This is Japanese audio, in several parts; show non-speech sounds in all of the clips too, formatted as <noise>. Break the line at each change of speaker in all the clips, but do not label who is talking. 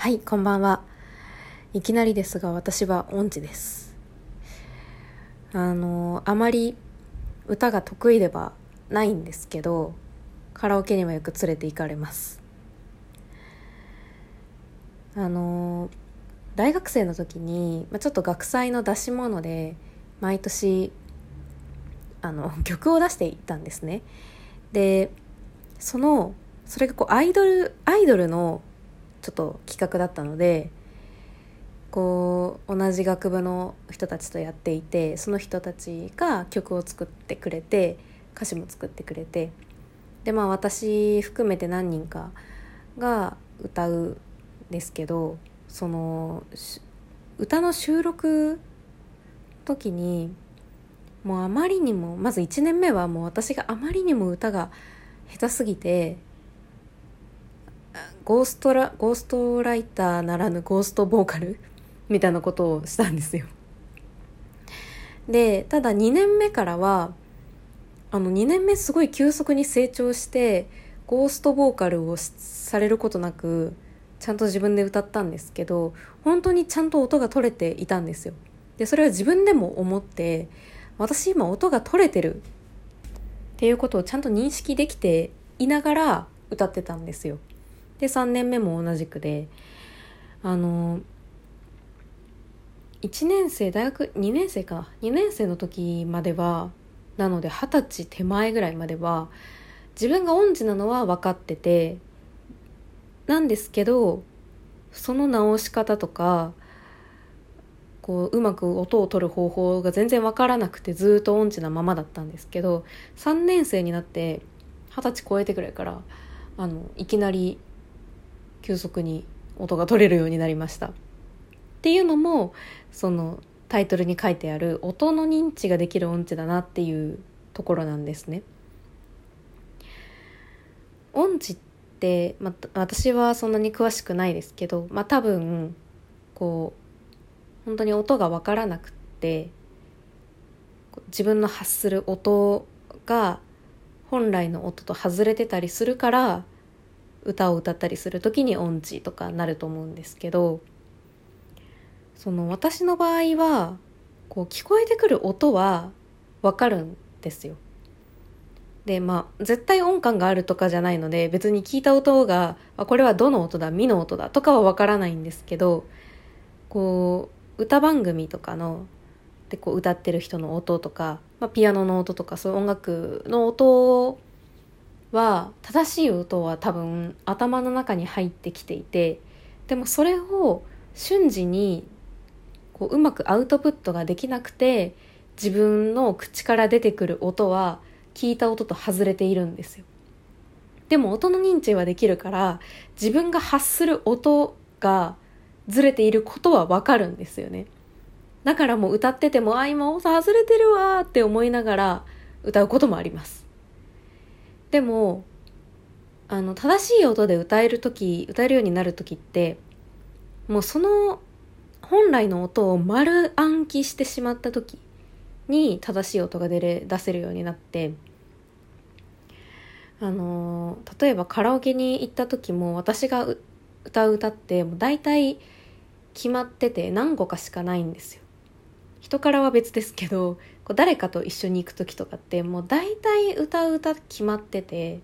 はい、こんばんは。いきなりですが、私は音痴です。あの、あまり歌が得意ではないんですけど、カラオケにはよく連れて行かれます。あの、大学生の時に、まあ、ちょっと学祭の出し物で、毎年、あの、<laughs> 曲を出していったんですね。で、その、それがこう、アイドル、アイドルのちょっと企画だったのでこう同じ学部の人たちとやっていてその人たちが曲を作ってくれて歌詞も作ってくれてでまあ私含めて何人かが歌うんですけどその歌の収録時にもうあまりにもまず1年目はもう私があまりにも歌が下手すぎてゴーストラゴーストライターならぬゴーストボーカル？<laughs> みたいなことをしたんですよ。でただ2年目からはあの2年目すごい急速に成長してゴーストボーカルをされることなくちゃんと自分で歌ったんですけど本当にちゃんと音が取れていたんですよ。でそれは自分でも思って私今音が取れてるっていうことをちゃんと認識できていながら歌ってたんですよ。で3年目も同じくであの1年生大学2年生か。2年生の時まではなので二十歳手前ぐらいまでは自分が音痴なのは分かっててなんですけどその直し方とかこううまく音を取る方法が全然分からなくてずっと音痴なままだったんですけど3年生になって二十歳超えてくらいからあのいきなり急速に音が取れるようになりました。っていうのもそのタイトルに書いてある音の認知ができる音痴だなっていうところなんですね。音痴って、まあ、私はそんなに詳しくないですけど、まあ、多分こう本当に音が分からなくって自分の発する音が本来の音と外れてたりするから歌を歌ったりする時に音痴とかなると思うんですけどその私の場合はこう聞こえてくる音はわかるんですよ。でまあ絶対音感があるとかじゃないので別に聞いた音があこれはどの音だミの音だとかはわからないんですけどこう歌番組とかのでこう歌ってる人の音とか、まあ、ピアノの音とかそういう音楽の音は正しい音は多分頭の中に入ってきていてでもそれを瞬時にこううまくアウトプットができなくて自分の口から出てくる音は聞いた音と外れているんですよ。でも音の認知はできるから自分が発する音がずれていることはわかるんですよね。だからもう歌っててもあ今音外れてるわって思いながら歌うこともあります。でもあの正しい音で歌える時歌えるようになる時ってもうその本来の音を丸暗記してしまった時に正しい音が出れ出せるようになってあの例えばカラオケに行った時も私が歌う歌ってもう大体決まってて何個かしかないんですよ。人からは別ですけどこう誰かと一緒に行く時とかってもう大体歌う歌決まってて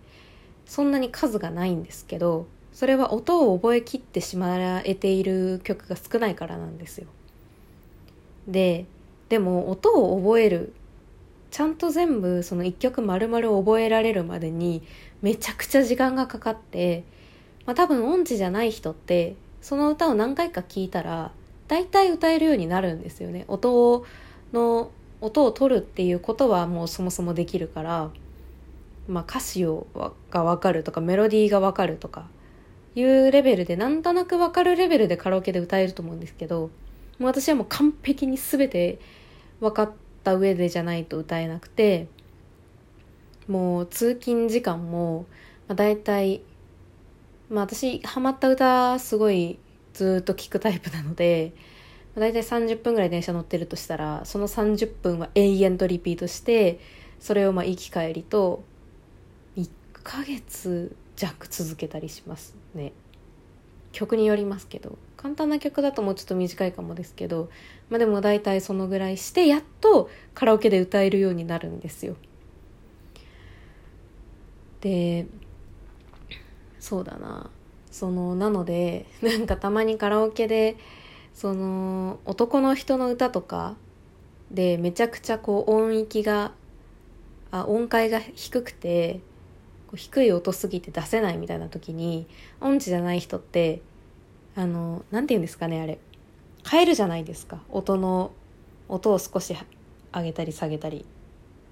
そんなに数がないんですけどそれは音を覚えきってしまえている曲が少ないからなんですよ。ででも音を覚えるちゃんと全部その一曲丸々覚えられるまでにめちゃくちゃ時間がかかって、まあ、多分音痴じゃない人ってその歌を何回か聞いたら大体歌えるようになるんですよね。音の音を取るっていうことはもうそもそもできるから、まあ、歌詞をが分かるとかメロディーが分かるとかいうレベルでなんとなく分かるレベルでカラオケで歌えると思うんですけどもう私はもう完璧に全て分かった上でじゃないと歌えなくてもう通勤時間も、まあ、大体まあ私ハマった歌すごいずっと聴くタイプなので大体30分ぐらい電車乗ってるとしたらその30分は永遠とリピートしてそれをまあ行き帰りと1ヶ月弱続けたりしますね。曲によりますけど。簡単な曲だともうちょっと短いかもですけど、まあ、でも大体そのぐらいしてやっとカラオケで歌えるようになるんですよ。でそうだな。そのなので <laughs> なんかたまにカラオケでその男の人の歌とかでめちゃくちゃこう音域があ音階が低くて低い音すぎて出せないみたいな時に音痴じゃない人ってあの何て言うんですかねあれ。変えるじゃないですか。音の音を少し上げたり下げたり。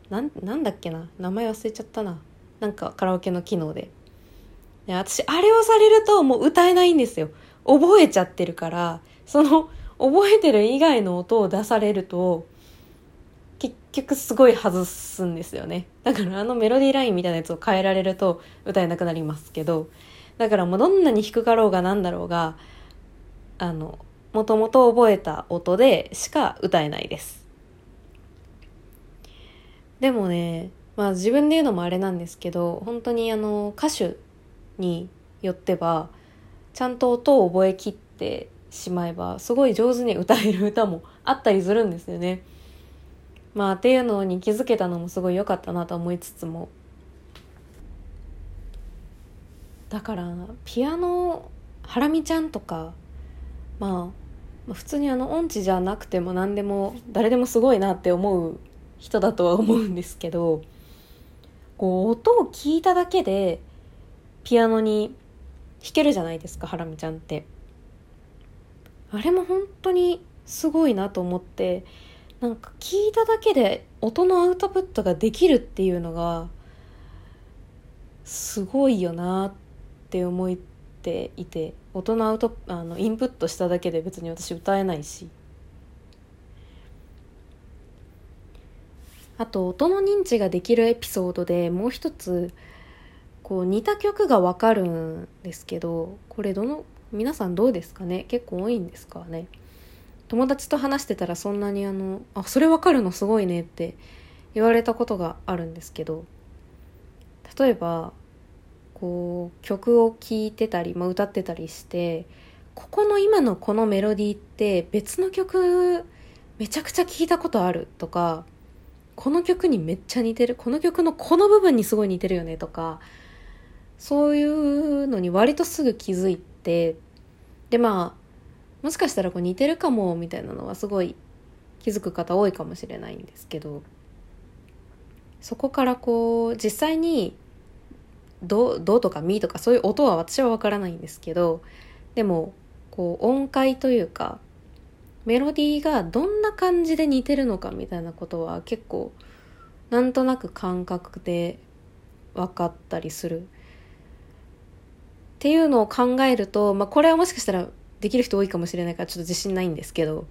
なんなんだっけな。名前忘れちゃったな。なんかカラオケの機能で。で私あれをされるともう歌えないんですよ。覚えちゃってるからその覚えてる以外の音を出されると結局すごい外すんですよね。だからあのメロディーラインみたいなやつを変えられると歌えなくなりますけどだからもうどんなに低かろうがなんだろうがあのもともと覚えた音でしか歌えないです。でもねまあ自分で言うのもあれなんですけど本当にあの歌手によってはちゃんと音を覚えきってしまえばすごい上手に歌える歌もあったりするんですよね。まあっていうのに気づけたのもすごい良かったなと思いつつも。だからピアノハラミちゃんとか、まあ、普通にあの音痴じゃなくても何でも誰でもすごいなって思う人だとは思うんですけどこう音を聞いただけでピアノに弾けるじゃないですかハラミちゃんって。あれも本当にすごいなと思ってなんか聞いただけで音のアウトプットができるっていうのがすごいよなって思っていて音のアウトあのインプットしただけで別に私歌えないしあと音の認知ができるエピソードでもう一つこう似た曲がわかるんですけどこれどの皆さんどうですかね？結構多いんですかね？友達と話してたらそんなにあの「あそれわかるのすごいね」って言われたことがあるんですけど例えばこう曲を聴いてたり、まあ、歌ってたりしてここの今のこのメロディーって別の曲めちゃくちゃ聴いたことあるとかこの曲にめっちゃ似てるこの曲のこの部分にすごい似てるよねとかそういうのに割とすぐ気づいてでまあもしかしたらこう似てるかもみたいなのはすごい気づく方多いかもしれないんですけどそこからこう実際にど「ど」とか「み」とかそういう音は私は分からないんですけどでもこう音階というかメロディーがどんな感じで似てるのかみたいなことは結構なんとなく感覚で分かったりするっていうのを考えると、まあ、これはもしかしたらできる人多いかもしれないからちょっと自信ないんですけど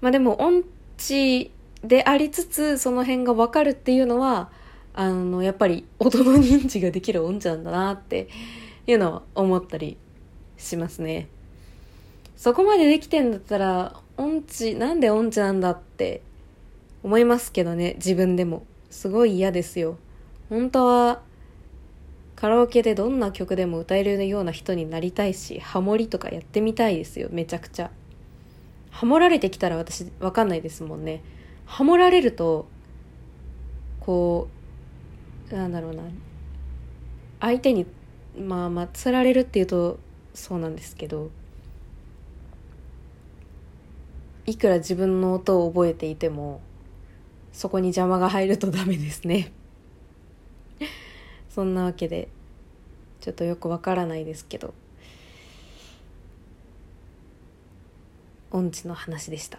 まあでも音痴でありつつその辺が分かるっていうのはあのやっぱり音の認知ができる音痴なんだなっていうのは思ったりしますね。そこまでできてんだったら音痴なんで音痴なんだって思いますけどね自分でも。すごい嫌ですよ。本当はカラオケでどんな曲でも歌えるような人になりたいしハモリとかやってみたいですよめちゃくちゃ。ハモられてきたら私わかんないですもんね。ハモられるとこうなんだろうな。相手にまあまつられるっていうとそうなんですけどいくら自分の音を覚えていてもそこに邪魔が入るとダメですね。そんなわけでちょっとよくわからないですけど音痴の話でした。